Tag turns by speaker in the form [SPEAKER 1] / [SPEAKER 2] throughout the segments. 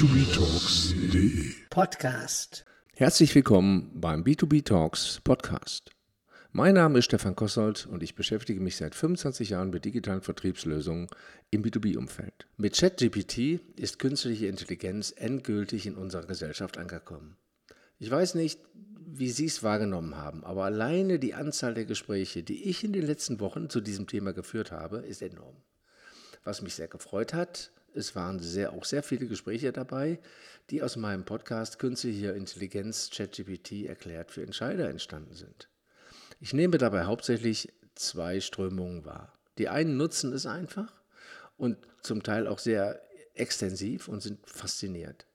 [SPEAKER 1] b2btalks.de
[SPEAKER 2] Podcast.
[SPEAKER 3] Herzlich willkommen beim B2B Talks Podcast. Mein Name ist Stefan Kossold und ich beschäftige mich seit 25 Jahren mit digitalen Vertriebslösungen im B2B-Umfeld. Mit ChatGPT ist künstliche Intelligenz endgültig in unserer Gesellschaft angekommen. Ich weiß nicht, wie Sie es wahrgenommen haben, aber alleine die Anzahl der Gespräche, die ich in den letzten Wochen zu diesem Thema geführt habe, ist enorm. Was mich sehr gefreut hat, es waren sehr, auch sehr viele Gespräche dabei, die aus meinem Podcast Künstliche Intelligenz ChatGPT erklärt für Entscheider entstanden sind. Ich nehme dabei hauptsächlich zwei Strömungen wahr. Die einen nutzen es einfach und zum Teil auch sehr extensiv und sind fasziniert.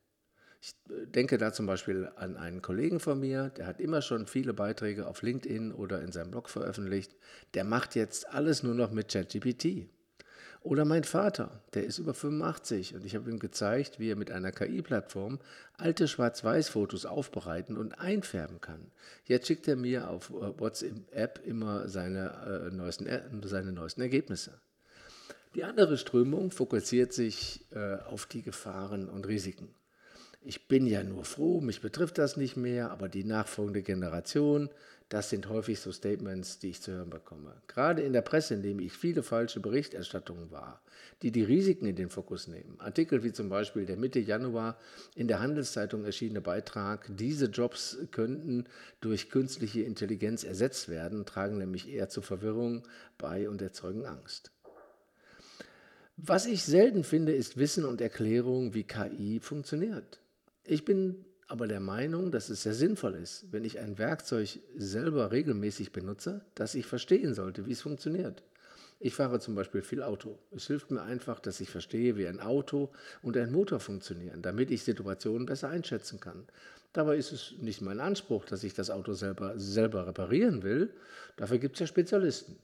[SPEAKER 3] Ich denke da zum Beispiel an einen Kollegen von mir, der hat immer schon viele Beiträge auf LinkedIn oder in seinem Blog veröffentlicht. Der macht jetzt alles nur noch mit ChatGPT. Oder mein Vater, der ist über 85 und ich habe ihm gezeigt, wie er mit einer KI-Plattform alte Schwarz-Weiß-Fotos aufbereiten und einfärben kann. Jetzt schickt er mir auf äh, WhatsApp immer seine, äh, neuesten, seine neuesten Ergebnisse. Die andere Strömung fokussiert sich äh, auf die Gefahren und Risiken. Ich bin ja nur froh, mich betrifft das nicht mehr, aber die nachfolgende Generation, das sind häufig so Statements, die ich zu hören bekomme. Gerade in der Presse nehme ich viele falsche Berichterstattungen wahr, die die Risiken in den Fokus nehmen. Artikel wie zum Beispiel der Mitte Januar in der Handelszeitung erschienene Beitrag, diese Jobs könnten durch künstliche Intelligenz ersetzt werden, tragen nämlich eher zu Verwirrung bei und erzeugen Angst. Was ich selten finde, ist Wissen und Erklärung, wie KI funktioniert. Ich bin aber der Meinung, dass es sehr sinnvoll ist, wenn ich ein Werkzeug selber regelmäßig benutze, dass ich verstehen sollte, wie es funktioniert. Ich fahre zum Beispiel viel Auto. Es hilft mir einfach, dass ich verstehe, wie ein Auto und ein Motor funktionieren, damit ich Situationen besser einschätzen kann. Dabei ist es nicht mein Anspruch, dass ich das Auto selber, selber reparieren will. Dafür gibt es ja Spezialisten.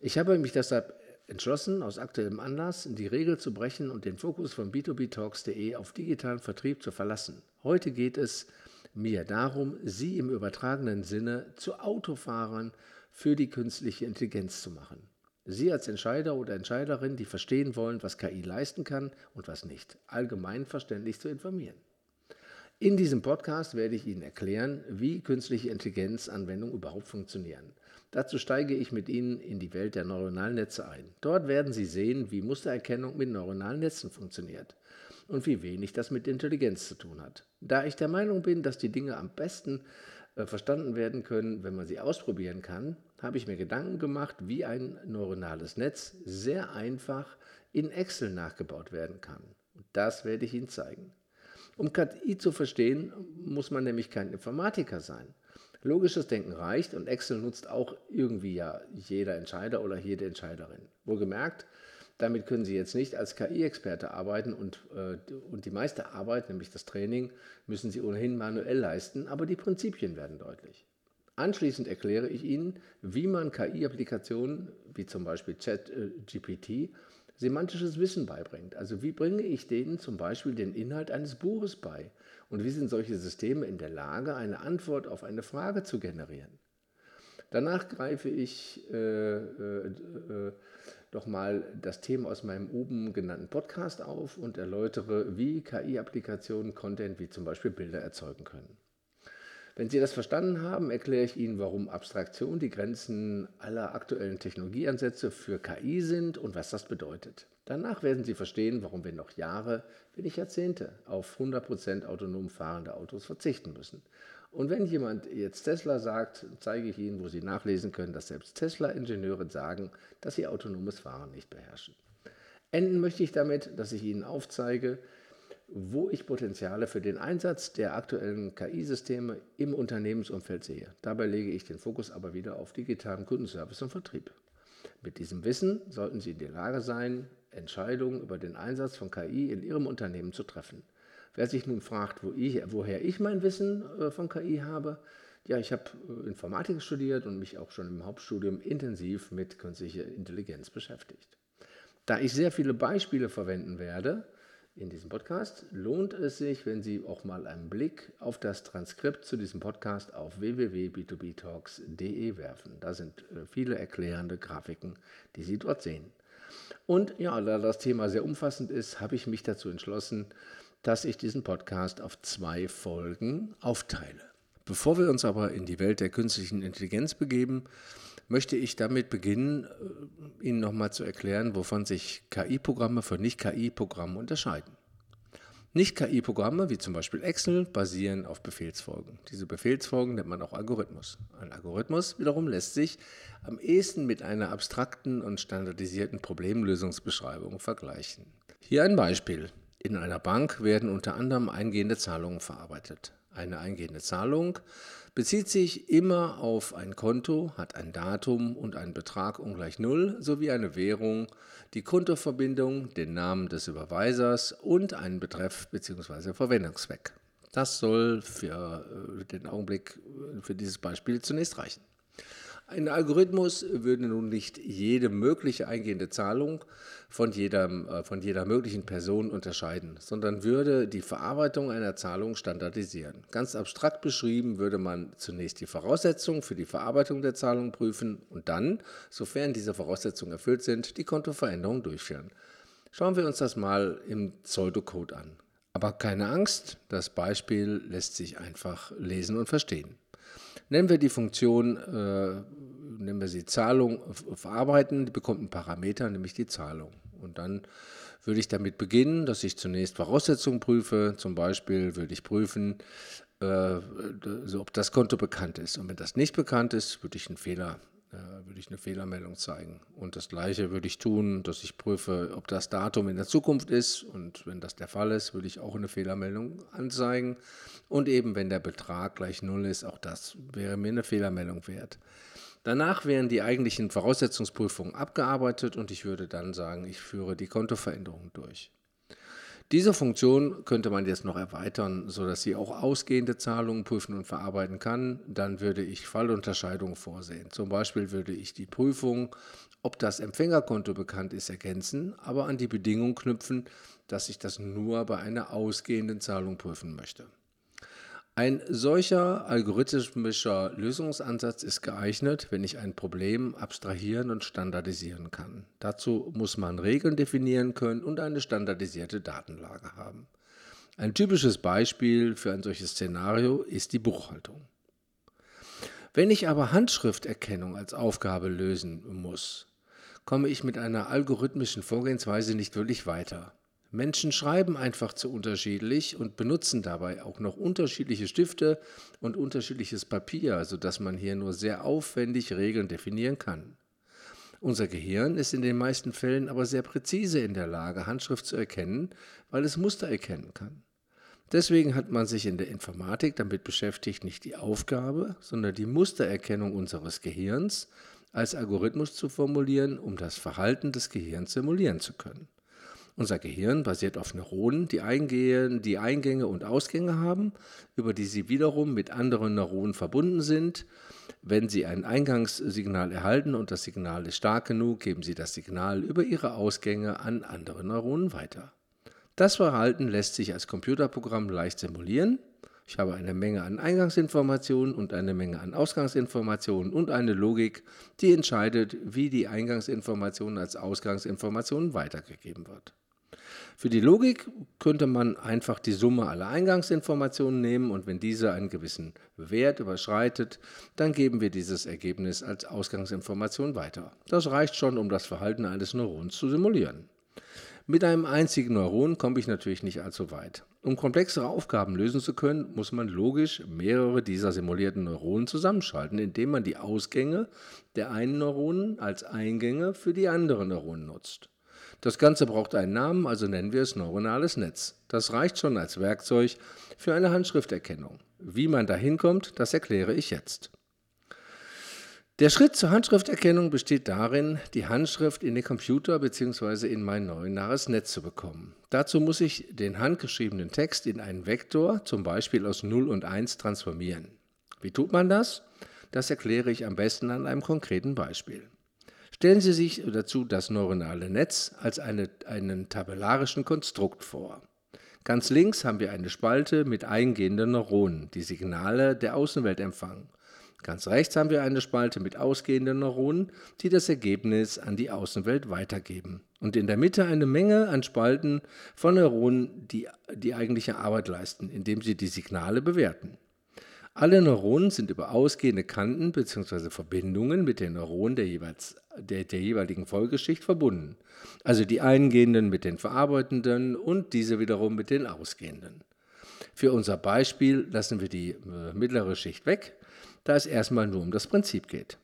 [SPEAKER 3] Ich habe mich deshalb entschlossen, aus aktuellem Anlass die Regel zu brechen und den Fokus von b2btalks.de auf digitalen Vertrieb zu verlassen. Heute geht es mir darum, Sie im übertragenen Sinne zu Autofahrern für die künstliche Intelligenz zu machen. Sie als Entscheider oder Entscheiderin, die verstehen wollen, was KI leisten kann und was nicht, allgemein verständlich zu informieren. In diesem Podcast werde ich Ihnen erklären, wie künstliche Intelligenzanwendungen überhaupt funktionieren. Dazu steige ich mit Ihnen in die Welt der neuronalen Netze ein. Dort werden Sie sehen, wie Mustererkennung mit neuronalen Netzen funktioniert und wie wenig das mit Intelligenz zu tun hat. Da ich der Meinung bin, dass die Dinge am besten äh, verstanden werden können, wenn man sie ausprobieren kann, habe ich mir Gedanken gemacht, wie ein neuronales Netz sehr einfach in Excel nachgebaut werden kann. Das werde ich Ihnen zeigen. Um KI zu verstehen, muss man nämlich kein Informatiker sein. Logisches Denken reicht und Excel nutzt auch irgendwie ja jeder Entscheider oder jede Entscheiderin. Wohlgemerkt, damit können Sie jetzt nicht als KI-Experte arbeiten und, äh, und die meiste Arbeit, nämlich das Training, müssen Sie ohnehin manuell leisten, aber die Prinzipien werden deutlich. Anschließend erkläre ich Ihnen, wie man KI-Applikationen wie zum Beispiel ChatGPT semantisches Wissen beibringt. Also wie bringe ich denen zum Beispiel den Inhalt eines Buches bei? Und wie sind solche Systeme in der Lage, eine Antwort auf eine Frage zu generieren? Danach greife ich äh, äh, äh, doch mal das Thema aus meinem oben genannten Podcast auf und erläutere, wie KI-Applikationen Content wie zum Beispiel Bilder erzeugen können. Wenn Sie das verstanden haben, erkläre ich Ihnen, warum Abstraktion die Grenzen aller aktuellen Technologieansätze für KI sind und was das bedeutet. Danach werden Sie verstehen, warum wir noch Jahre, wenn nicht Jahrzehnte, auf 100% autonom fahrende Autos verzichten müssen. Und wenn jemand jetzt Tesla sagt, zeige ich Ihnen, wo Sie nachlesen können, dass selbst Tesla-Ingenieure sagen, dass sie autonomes Fahren nicht beherrschen. Enden möchte ich damit, dass ich Ihnen aufzeige, wo ich Potenziale für den Einsatz der aktuellen KI-Systeme im Unternehmensumfeld sehe. Dabei lege ich den Fokus aber wieder auf digitalen Kundenservice und Vertrieb. Mit diesem Wissen sollten Sie in der Lage sein, Entscheidungen über den Einsatz von KI in Ihrem Unternehmen zu treffen. Wer sich nun fragt, wo ich, woher ich mein Wissen äh, von KI habe, ja, ich habe äh, Informatik studiert und mich auch schon im Hauptstudium intensiv mit künstlicher Intelligenz beschäftigt. Da ich sehr viele Beispiele verwenden werde, in diesem Podcast, lohnt es sich, wenn Sie auch mal einen Blick auf das Transkript zu diesem Podcast auf www.b2btalks.de werfen. Da sind äh, viele erklärende Grafiken, die Sie dort sehen. Und ja, da das Thema sehr umfassend ist, habe ich mich dazu entschlossen, dass ich diesen Podcast auf zwei Folgen aufteile. Bevor wir uns aber in die Welt der künstlichen Intelligenz begeben, möchte ich damit beginnen, äh, Ihnen nochmal zu erklären, wovon sich KI-Programme von Nicht-KI-Programmen unterscheiden. Nicht-KI-Programme, wie zum Beispiel Excel, basieren auf Befehlsfolgen. Diese Befehlsfolgen nennt man auch Algorithmus. Ein Algorithmus wiederum lässt sich am ehesten mit einer abstrakten und standardisierten Problemlösungsbeschreibung vergleichen. Hier ein Beispiel. In einer Bank werden unter anderem eingehende Zahlungen verarbeitet. Eine eingehende Zahlung bezieht sich immer auf ein Konto, hat ein Datum und einen Betrag ungleich Null sowie eine Währung, die Kontoverbindung, den Namen des Überweisers und einen Betreff bzw. Verwendungszweck. Das soll für äh, den Augenblick äh, für dieses Beispiel zunächst reichen. Ein Algorithmus würde nun nicht jede mögliche eingehende Zahlung von, jedem, äh, von jeder möglichen Person unterscheiden, sondern würde die Verarbeitung einer Zahlung standardisieren. Ganz abstrakt beschrieben würde man zunächst die Voraussetzungen für die Verarbeitung der Zahlung prüfen und dann, sofern diese Voraussetzungen erfüllt sind, die Kontoveränderung durchführen. Schauen wir uns das mal im Pseudocode an. Aber keine Angst, das Beispiel lässt sich einfach lesen und verstehen. Nennen wir die Funktion, äh, nennen wir sie Zahlung verarbeiten, die bekommt einen Parameter, nämlich die Zahlung. Und dann würde ich damit beginnen, dass ich zunächst Voraussetzungen prüfe. Zum Beispiel würde ich prüfen, äh, ob das Konto bekannt ist. Und wenn das nicht bekannt ist, würde ich einen Fehler würde ich eine Fehlermeldung zeigen. Und das Gleiche würde ich tun, dass ich prüfe, ob das Datum in der Zukunft ist. Und wenn das der Fall ist, würde ich auch eine Fehlermeldung anzeigen. Und eben, wenn der Betrag gleich Null ist, auch das wäre mir eine Fehlermeldung wert. Danach wären die eigentlichen Voraussetzungsprüfungen abgearbeitet und ich würde dann sagen, ich führe die Kontoveränderung durch. Diese Funktion könnte man jetzt noch erweitern, sodass sie auch ausgehende Zahlungen prüfen und verarbeiten kann. Dann würde ich Fallunterscheidungen vorsehen. Zum Beispiel würde ich die Prüfung, ob das Empfängerkonto bekannt ist, ergänzen, aber an die Bedingung knüpfen, dass ich das nur bei einer ausgehenden Zahlung prüfen möchte. Ein solcher algorithmischer Lösungsansatz ist geeignet, wenn ich ein Problem abstrahieren und standardisieren kann. Dazu muss man Regeln definieren können und eine standardisierte Datenlage haben. Ein typisches Beispiel für ein solches Szenario ist die Buchhaltung. Wenn ich aber Handschrifterkennung als Aufgabe lösen muss, komme ich mit einer algorithmischen Vorgehensweise nicht wirklich weiter. Menschen schreiben einfach zu unterschiedlich und benutzen dabei auch noch unterschiedliche Stifte und unterschiedliches Papier, sodass man hier nur sehr aufwendig Regeln definieren kann. Unser Gehirn ist in den meisten Fällen aber sehr präzise in der Lage, Handschrift zu erkennen, weil es Muster erkennen kann. Deswegen hat man sich in der Informatik damit beschäftigt, nicht die Aufgabe, sondern die Mustererkennung unseres Gehirns als Algorithmus zu formulieren, um das Verhalten des Gehirns simulieren zu können. Unser Gehirn basiert auf Neuronen, die Eingänge, die Eingänge und Ausgänge haben, über die sie wiederum mit anderen Neuronen verbunden sind. Wenn Sie ein Eingangssignal erhalten und das Signal ist stark genug, geben Sie das Signal über Ihre Ausgänge an andere Neuronen weiter. Das Verhalten lässt sich als Computerprogramm leicht simulieren. Ich habe eine Menge an Eingangsinformationen und eine Menge an Ausgangsinformationen und eine Logik, die entscheidet, wie die Eingangsinformation als Ausgangsinformation weitergegeben wird. Für die Logik könnte man einfach die Summe aller Eingangsinformationen nehmen und wenn diese einen gewissen Wert überschreitet, dann geben wir dieses Ergebnis als Ausgangsinformation weiter. Das reicht schon, um das Verhalten eines Neurons zu simulieren. Mit einem einzigen Neuron komme ich natürlich nicht allzu weit. Um komplexere Aufgaben lösen zu können, muss man logisch mehrere dieser simulierten Neuronen zusammenschalten, indem man die Ausgänge der einen Neuronen als Eingänge für die anderen Neuronen nutzt. Das Ganze braucht einen Namen, also nennen wir es neuronales Netz. Das reicht schon als Werkzeug für eine Handschrifterkennung. Wie man da hinkommt, das erkläre ich jetzt. Der Schritt zur Handschrifterkennung besteht darin, die Handschrift in den Computer bzw. in mein neuronales Netz zu bekommen. Dazu muss ich den handgeschriebenen Text in einen Vektor, zum Beispiel aus 0 und 1, transformieren. Wie tut man das? Das erkläre ich am besten an einem konkreten Beispiel. Stellen Sie sich dazu das neuronale Netz als eine, einen tabellarischen Konstrukt vor. Ganz links haben wir eine Spalte mit eingehenden Neuronen, die Signale der Außenwelt empfangen. Ganz rechts haben wir eine Spalte mit ausgehenden Neuronen, die das Ergebnis an die Außenwelt weitergeben. Und in der Mitte eine Menge an Spalten von Neuronen, die die eigentliche Arbeit leisten, indem sie die Signale bewerten. Alle Neuronen sind über ausgehende Kanten bzw. Verbindungen mit den Neuronen der, jeweils, der, der jeweiligen Folgeschicht verbunden. Also die eingehenden mit den verarbeitenden und diese wiederum mit den ausgehenden. Für unser Beispiel lassen wir die äh, mittlere Schicht weg da es erstmal nur um das Prinzip geht.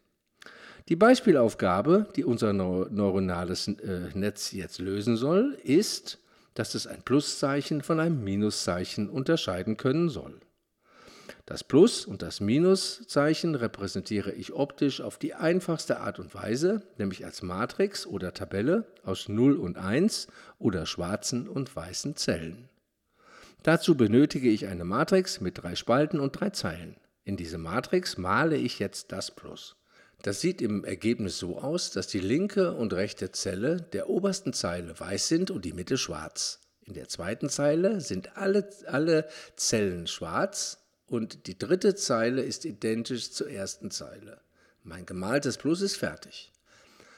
[SPEAKER 3] Die Beispielaufgabe, die unser neuronales äh, Netz jetzt lösen soll, ist, dass es ein Pluszeichen von einem Minuszeichen unterscheiden können soll. Das Plus- und das Minuszeichen repräsentiere ich optisch auf die einfachste Art und Weise, nämlich als Matrix oder Tabelle aus 0 und 1 oder schwarzen und weißen Zellen. Dazu benötige ich eine Matrix mit drei Spalten und drei Zeilen. In diese Matrix male ich jetzt das Plus. Das sieht im Ergebnis so aus, dass die linke und rechte Zelle der obersten Zeile weiß sind und die Mitte schwarz. In der zweiten Zeile sind alle, alle Zellen schwarz und die dritte Zeile ist identisch zur ersten Zeile. Mein gemaltes Plus ist fertig.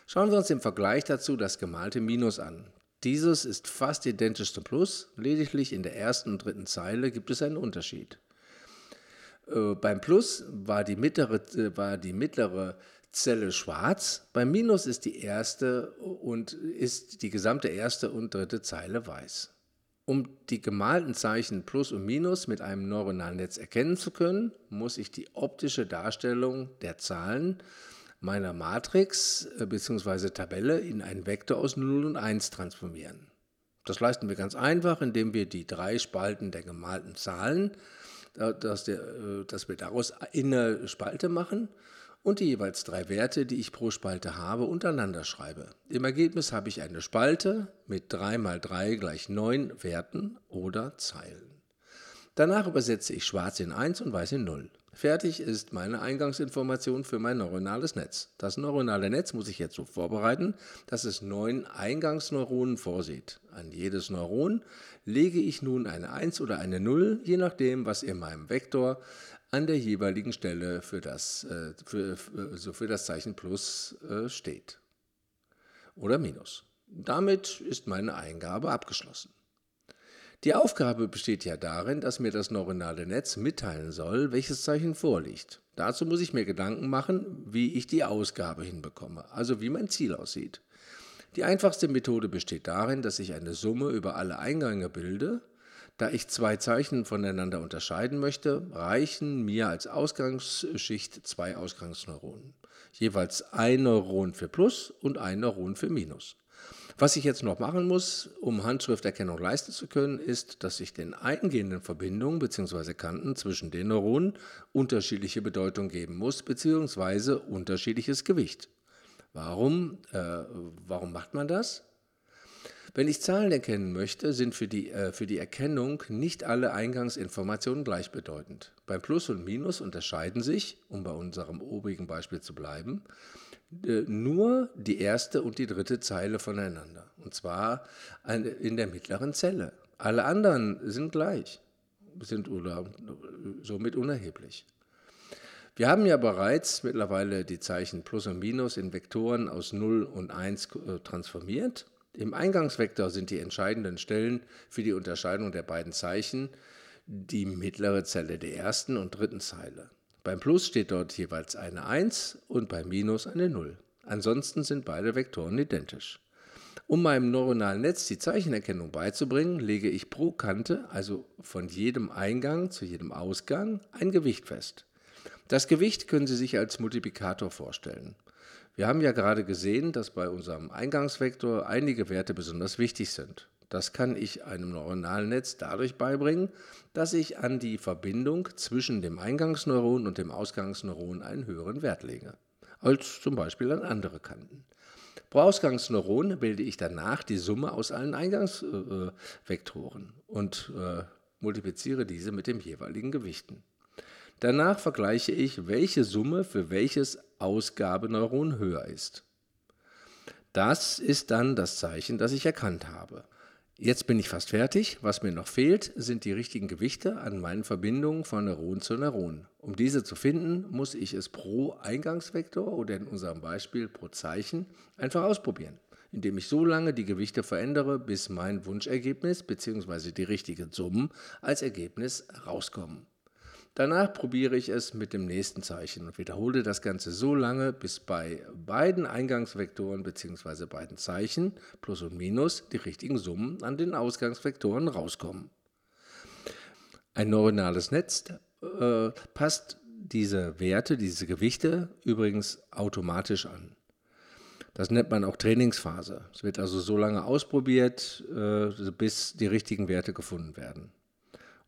[SPEAKER 3] Schauen wir uns im Vergleich dazu das gemalte Minus an. Dieses ist fast identisch zum Plus, lediglich in der ersten und dritten Zeile gibt es einen Unterschied. Äh, beim Plus war die, mittlere, äh, war die mittlere Zelle schwarz, beim Minus ist die erste und ist die gesamte erste und dritte Zeile weiß. Um die gemalten Zeichen Plus und Minus mit einem neuronalen Netz erkennen zu können, muss ich die optische Darstellung der Zahlen meiner Matrix äh, bzw. Tabelle in einen Vektor aus 0 und 1 transformieren. Das leisten wir ganz einfach, indem wir die drei Spalten der gemalten Zahlen dass, der, äh, dass wir daraus eine Spalte machen und die jeweils drei Werte, die ich pro Spalte habe, untereinander schreibe. Im Ergebnis habe ich eine Spalte mit 3 mal 3 gleich 9 Werten oder Zeilen. Danach übersetze ich schwarz in 1 und weiß in 0. Fertig ist meine Eingangsinformation für mein neuronales Netz. Das neuronale Netz muss ich jetzt so vorbereiten, dass es neun Eingangsneuronen vorsieht. An jedes Neuron lege ich nun eine 1 oder eine 0, je nachdem, was in meinem Vektor an der jeweiligen Stelle für das, äh, für, für, so für das Zeichen Plus äh, steht. Oder Minus. Damit ist meine Eingabe abgeschlossen. Die Aufgabe besteht ja darin, dass mir das neuronale Netz mitteilen soll, welches Zeichen vorliegt. Dazu muss ich mir Gedanken machen, wie ich die Ausgabe hinbekomme, also wie mein Ziel aussieht. Die einfachste Methode besteht darin, dass ich eine Summe über alle Eingänge bilde. Da ich zwei Zeichen voneinander unterscheiden möchte, reichen mir als Ausgangsschicht zwei Ausgangsneuronen. Jeweils ein Neuron für Plus und ein Neuron für Minus. Was ich jetzt noch machen muss, um Handschrifterkennung leisten zu können, ist, dass ich den eingehenden Verbindungen bzw. Kanten zwischen den Neuronen unterschiedliche Bedeutung geben muss bzw. unterschiedliches Gewicht. Warum, äh, warum macht man das? Wenn ich Zahlen erkennen möchte, sind für die, äh, für die Erkennung nicht alle Eingangsinformationen gleichbedeutend. Beim Plus und Minus unterscheiden sich, um bei unserem obigen Beispiel zu bleiben, äh, nur die erste und die dritte Zeile voneinander. Und zwar in der mittleren Zelle. Alle anderen sind gleich, sind somit unerheblich. Wir haben ja bereits mittlerweile die Zeichen Plus und Minus in Vektoren aus 0 und 1 äh, transformiert. Im Eingangsvektor sind die entscheidenden Stellen für die Unterscheidung der beiden Zeichen die mittlere Zelle der ersten und dritten Zeile. Beim Plus steht dort jeweils eine 1 und beim Minus eine 0. Ansonsten sind beide Vektoren identisch. Um meinem neuronalen Netz die Zeichenerkennung beizubringen, lege ich pro Kante, also von jedem Eingang zu jedem Ausgang, ein Gewicht fest. Das Gewicht können Sie sich als Multiplikator vorstellen. Wir haben ja gerade gesehen, dass bei unserem Eingangsvektor einige Werte besonders wichtig sind. Das kann ich einem neuronalen Netz dadurch beibringen, dass ich an die Verbindung zwischen dem Eingangsneuron und dem Ausgangsneuron einen höheren Wert lege, als zum Beispiel an andere Kanten. Pro Ausgangsneuron bilde ich danach die Summe aus allen Eingangsvektoren und äh, multipliziere diese mit den jeweiligen Gewichten. Danach vergleiche ich, welche Summe für welches Ausgabeneuron höher ist. Das ist dann das Zeichen, das ich erkannt habe. Jetzt bin ich fast fertig. Was mir noch fehlt, sind die richtigen Gewichte an meinen Verbindungen von Neuron zu Neuron. Um diese zu finden, muss ich es pro Eingangsvektor oder in unserem Beispiel pro Zeichen einfach ausprobieren, indem ich so lange die Gewichte verändere, bis mein Wunschergebnis bzw. die richtigen Summen als Ergebnis rauskommen. Danach probiere ich es mit dem nächsten Zeichen und wiederhole das Ganze so lange, bis bei beiden Eingangsvektoren bzw. beiden Zeichen, Plus und Minus, die richtigen Summen an den Ausgangsvektoren rauskommen. Ein neuronales Netz äh, passt diese Werte, diese Gewichte übrigens automatisch an. Das nennt man auch Trainingsphase. Es wird also so lange ausprobiert, äh, bis die richtigen Werte gefunden werden.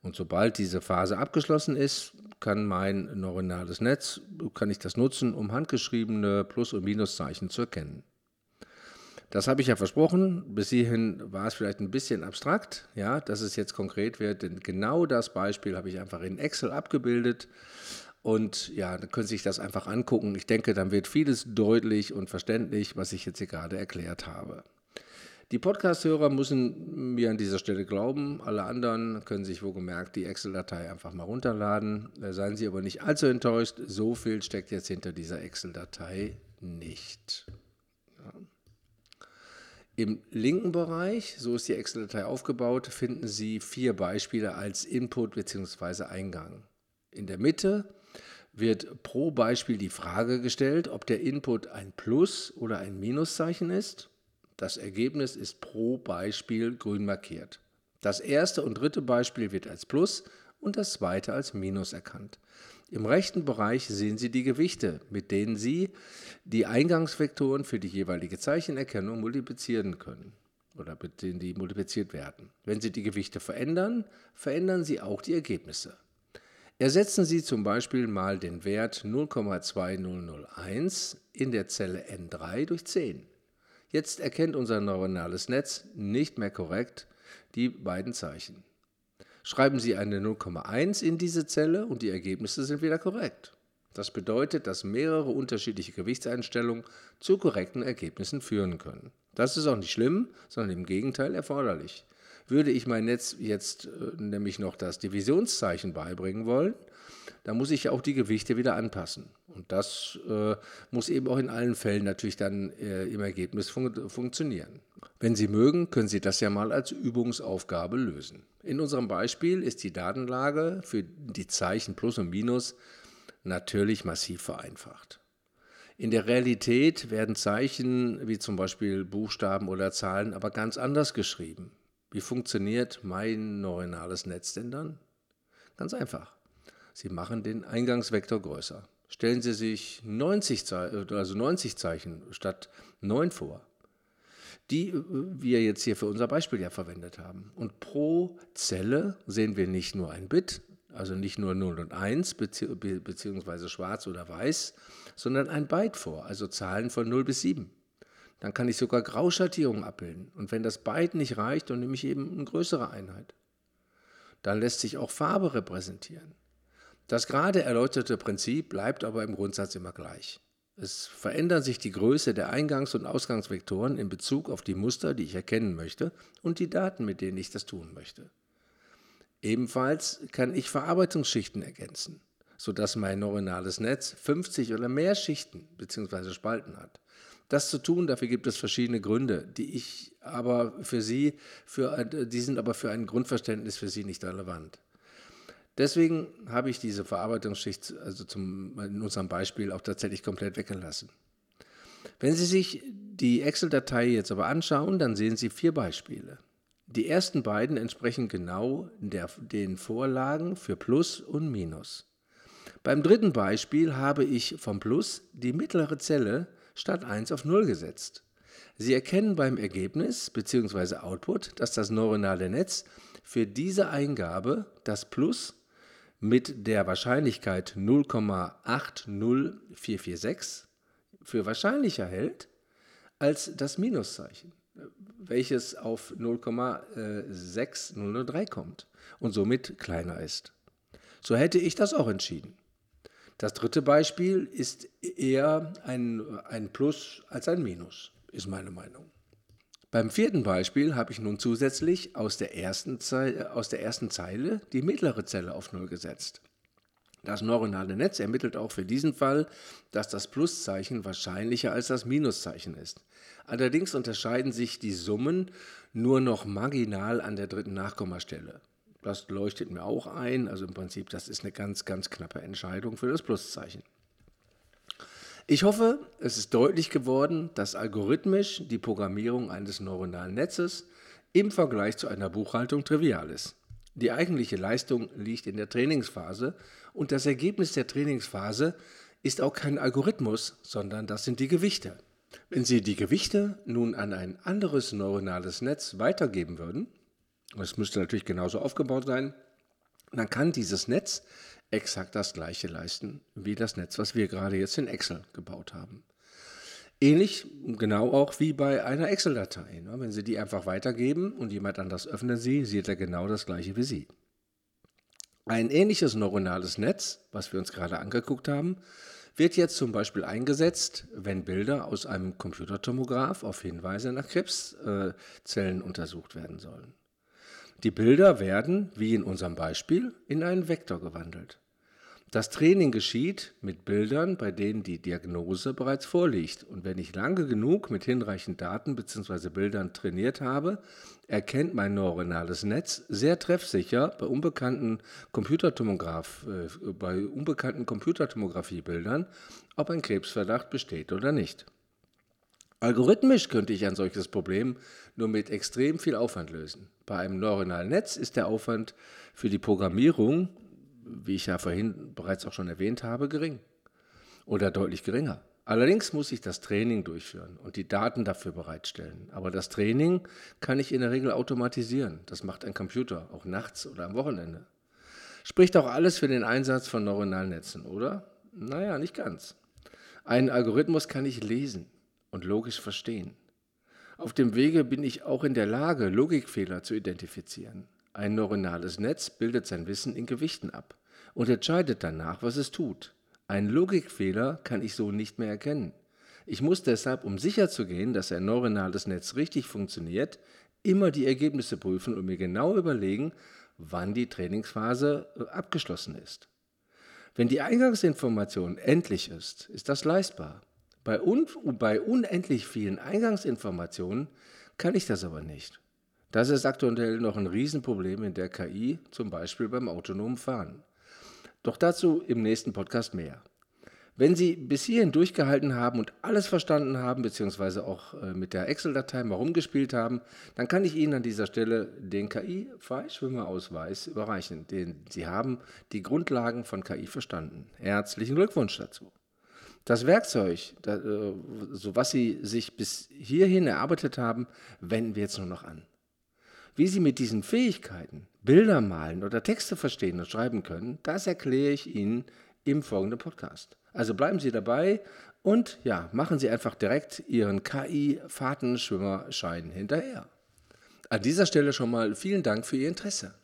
[SPEAKER 3] Und sobald diese Phase abgeschlossen ist, kann mein neuronales Netz, kann ich das nutzen, um handgeschriebene Plus- und Minuszeichen zu erkennen. Das habe ich ja versprochen. Bis hierhin war es vielleicht ein bisschen abstrakt, ja, dass es jetzt konkret wird. Denn genau das Beispiel habe ich einfach in Excel abgebildet. Und ja, dann können Sie sich das einfach angucken. Ich denke, dann wird vieles deutlich und verständlich, was ich jetzt hier gerade erklärt habe. Die Podcast-Hörer müssen mir an dieser Stelle glauben. Alle anderen können sich wohlgemerkt die Excel-Datei einfach mal runterladen. Da seien Sie aber nicht allzu enttäuscht. So viel steckt jetzt hinter dieser Excel-Datei nicht. Ja. Im linken Bereich, so ist die Excel-Datei aufgebaut, finden Sie vier Beispiele als Input bzw. Eingang. In der Mitte wird pro Beispiel die Frage gestellt, ob der Input ein Plus- oder ein Minuszeichen ist. Das Ergebnis ist pro Beispiel grün markiert. Das erste und dritte Beispiel wird als Plus und das zweite als Minus erkannt. Im rechten Bereich sehen Sie die Gewichte, mit denen Sie die Eingangsvektoren für die jeweilige Zeichenerkennung multiplizieren können oder mit denen die multipliziert werden. Wenn Sie die Gewichte verändern, verändern Sie auch die Ergebnisse. Ersetzen Sie zum Beispiel mal den Wert 0,2001 in der Zelle N3 durch 10. Jetzt erkennt unser neuronales Netz nicht mehr korrekt die beiden Zeichen. Schreiben Sie eine 0,1 in diese Zelle und die Ergebnisse sind wieder korrekt. Das bedeutet, dass mehrere unterschiedliche Gewichtseinstellungen zu korrekten Ergebnissen führen können. Das ist auch nicht schlimm, sondern im Gegenteil erforderlich. Würde ich mein Netz jetzt äh, nämlich noch das Divisionszeichen beibringen wollen, dann muss ich auch die Gewichte wieder anpassen. Und das äh, muss eben auch in allen Fällen natürlich dann äh, im Ergebnis fun funktionieren. Wenn Sie mögen, können Sie das ja mal als Übungsaufgabe lösen. In unserem Beispiel ist die Datenlage für die Zeichen Plus und Minus natürlich massiv vereinfacht. In der Realität werden Zeichen wie zum Beispiel Buchstaben oder Zahlen aber ganz anders geschrieben. Wie funktioniert mein neuronales Netz denn dann? Ganz einfach. Sie machen den Eingangsvektor größer. Stellen Sie sich 90, also 90 Zeichen statt 9 vor, die äh, wir jetzt hier für unser Beispiel ja verwendet haben. Und pro Zelle sehen wir nicht nur ein Bit, also nicht nur 0 und 1 beziehungsweise schwarz oder weiß, sondern ein Byte vor, also Zahlen von 0 bis 7. Dann kann ich sogar Grauschattierungen abbilden. Und wenn das Byte nicht reicht, dann nehme ich eben eine größere Einheit. Dann lässt sich auch Farbe repräsentieren. Das gerade erläuterte Prinzip bleibt aber im Grundsatz immer gleich. Es verändern sich die Größe der Eingangs- und Ausgangsvektoren in Bezug auf die Muster, die ich erkennen möchte, und die Daten, mit denen ich das tun möchte. Ebenfalls kann ich Verarbeitungsschichten ergänzen, sodass mein neuronales Netz 50 oder mehr Schichten bzw. Spalten hat. Das zu tun, dafür gibt es verschiedene Gründe, die ich aber für Sie, für, die sind aber für ein Grundverständnis für Sie nicht relevant. Deswegen habe ich diese Verarbeitungsschicht, also zum, in unserem Beispiel, auch tatsächlich komplett weggelassen. Wenn Sie sich die Excel-Datei jetzt aber anschauen, dann sehen Sie vier Beispiele. Die ersten beiden entsprechen genau der, den Vorlagen für Plus und Minus. Beim dritten Beispiel habe ich vom Plus die mittlere Zelle statt 1 auf 0 gesetzt. Sie erkennen beim Ergebnis bzw. Output, dass das neuronale Netz für diese Eingabe das Plus mit der Wahrscheinlichkeit 0,80446 für wahrscheinlicher hält als das Minuszeichen, welches auf 0,6003 kommt und somit kleiner ist. So hätte ich das auch entschieden. Das dritte Beispiel ist eher ein, ein Plus als ein Minus, ist meine Meinung. Beim vierten Beispiel habe ich nun zusätzlich aus der ersten, Zeile, aus der ersten Zeile die mittlere Zelle auf 0 gesetzt. Das neuronale Netz ermittelt auch für diesen Fall, dass das Pluszeichen wahrscheinlicher als das Minuszeichen ist. Allerdings unterscheiden sich die Summen nur noch marginal an der dritten Nachkommastelle. Das leuchtet mir auch ein. Also im Prinzip, das ist eine ganz, ganz knappe Entscheidung für das Pluszeichen. Ich hoffe, es ist deutlich geworden, dass algorithmisch die Programmierung eines neuronalen Netzes im Vergleich zu einer Buchhaltung trivial ist. Die eigentliche Leistung liegt in der Trainingsphase und das Ergebnis der Trainingsphase ist auch kein Algorithmus, sondern das sind die Gewichte. Wenn Sie die Gewichte nun an ein anderes neuronales Netz weitergeben würden, es müsste natürlich genauso aufgebaut sein, dann kann dieses Netz exakt das gleiche leisten wie das Netz, was wir gerade jetzt in Excel gebaut haben. Ähnlich genau auch wie bei einer Excel-Datei. Ne? Wenn Sie die einfach weitergeben und jemand anders öffnet sie, sieht er genau das gleiche wie Sie. Ein ähnliches neuronales Netz, was wir uns gerade angeguckt haben, wird jetzt zum Beispiel eingesetzt, wenn Bilder aus einem Computertomograph auf Hinweise nach Krebszellen untersucht werden sollen. Die Bilder werden, wie in unserem Beispiel, in einen Vektor gewandelt. Das Training geschieht mit Bildern, bei denen die Diagnose bereits vorliegt. Und wenn ich lange genug mit hinreichend Daten bzw. Bildern trainiert habe, erkennt mein neuronales Netz sehr treffsicher bei unbekannten, Computertomograph, äh, bei unbekannten Computertomografiebildern, ob ein Krebsverdacht besteht oder nicht. Algorithmisch könnte ich ein solches Problem nur mit extrem viel Aufwand lösen. Bei einem neuronalen Netz ist der Aufwand für die Programmierung wie ich ja vorhin bereits auch schon erwähnt habe, gering oder deutlich geringer. Allerdings muss ich das Training durchführen und die Daten dafür bereitstellen. Aber das Training kann ich in der Regel automatisieren. Das macht ein Computer, auch nachts oder am Wochenende. Spricht auch alles für den Einsatz von neuronalen Netzen, oder? Naja, nicht ganz. Einen Algorithmus kann ich lesen und logisch verstehen. Auf dem Wege bin ich auch in der Lage, Logikfehler zu identifizieren. Ein neuronales Netz bildet sein Wissen in Gewichten ab und entscheidet danach, was es tut. Einen Logikfehler kann ich so nicht mehr erkennen. Ich muss deshalb, um sicherzugehen, dass ein neuronales Netz richtig funktioniert, immer die Ergebnisse prüfen und mir genau überlegen, wann die Trainingsphase äh, abgeschlossen ist. Wenn die Eingangsinformation endlich ist, ist das leistbar. Bei, un bei unendlich vielen Eingangsinformationen kann ich das aber nicht. Das ist aktuell noch ein Riesenproblem in der KI, zum Beispiel beim autonomen Fahren. Doch dazu im nächsten Podcast mehr. Wenn Sie bis hierhin durchgehalten haben und alles verstanden haben, beziehungsweise auch äh, mit der Excel-Datei mal rumgespielt haben, dann kann ich Ihnen an dieser Stelle den KI-Freischwimmerausweis überreichen. Den Sie haben die Grundlagen von KI verstanden. Herzlichen Glückwunsch dazu. Das Werkzeug, äh, so was Sie sich bis hierhin erarbeitet haben, wenden wir jetzt nur noch an. Wie Sie mit diesen Fähigkeiten Bilder malen oder Texte verstehen und schreiben können, das erkläre ich Ihnen im folgenden Podcast. Also bleiben Sie dabei und ja, machen Sie einfach direkt Ihren KI-Fahrtenschwimmerschein hinterher. An dieser Stelle schon mal vielen Dank für Ihr Interesse.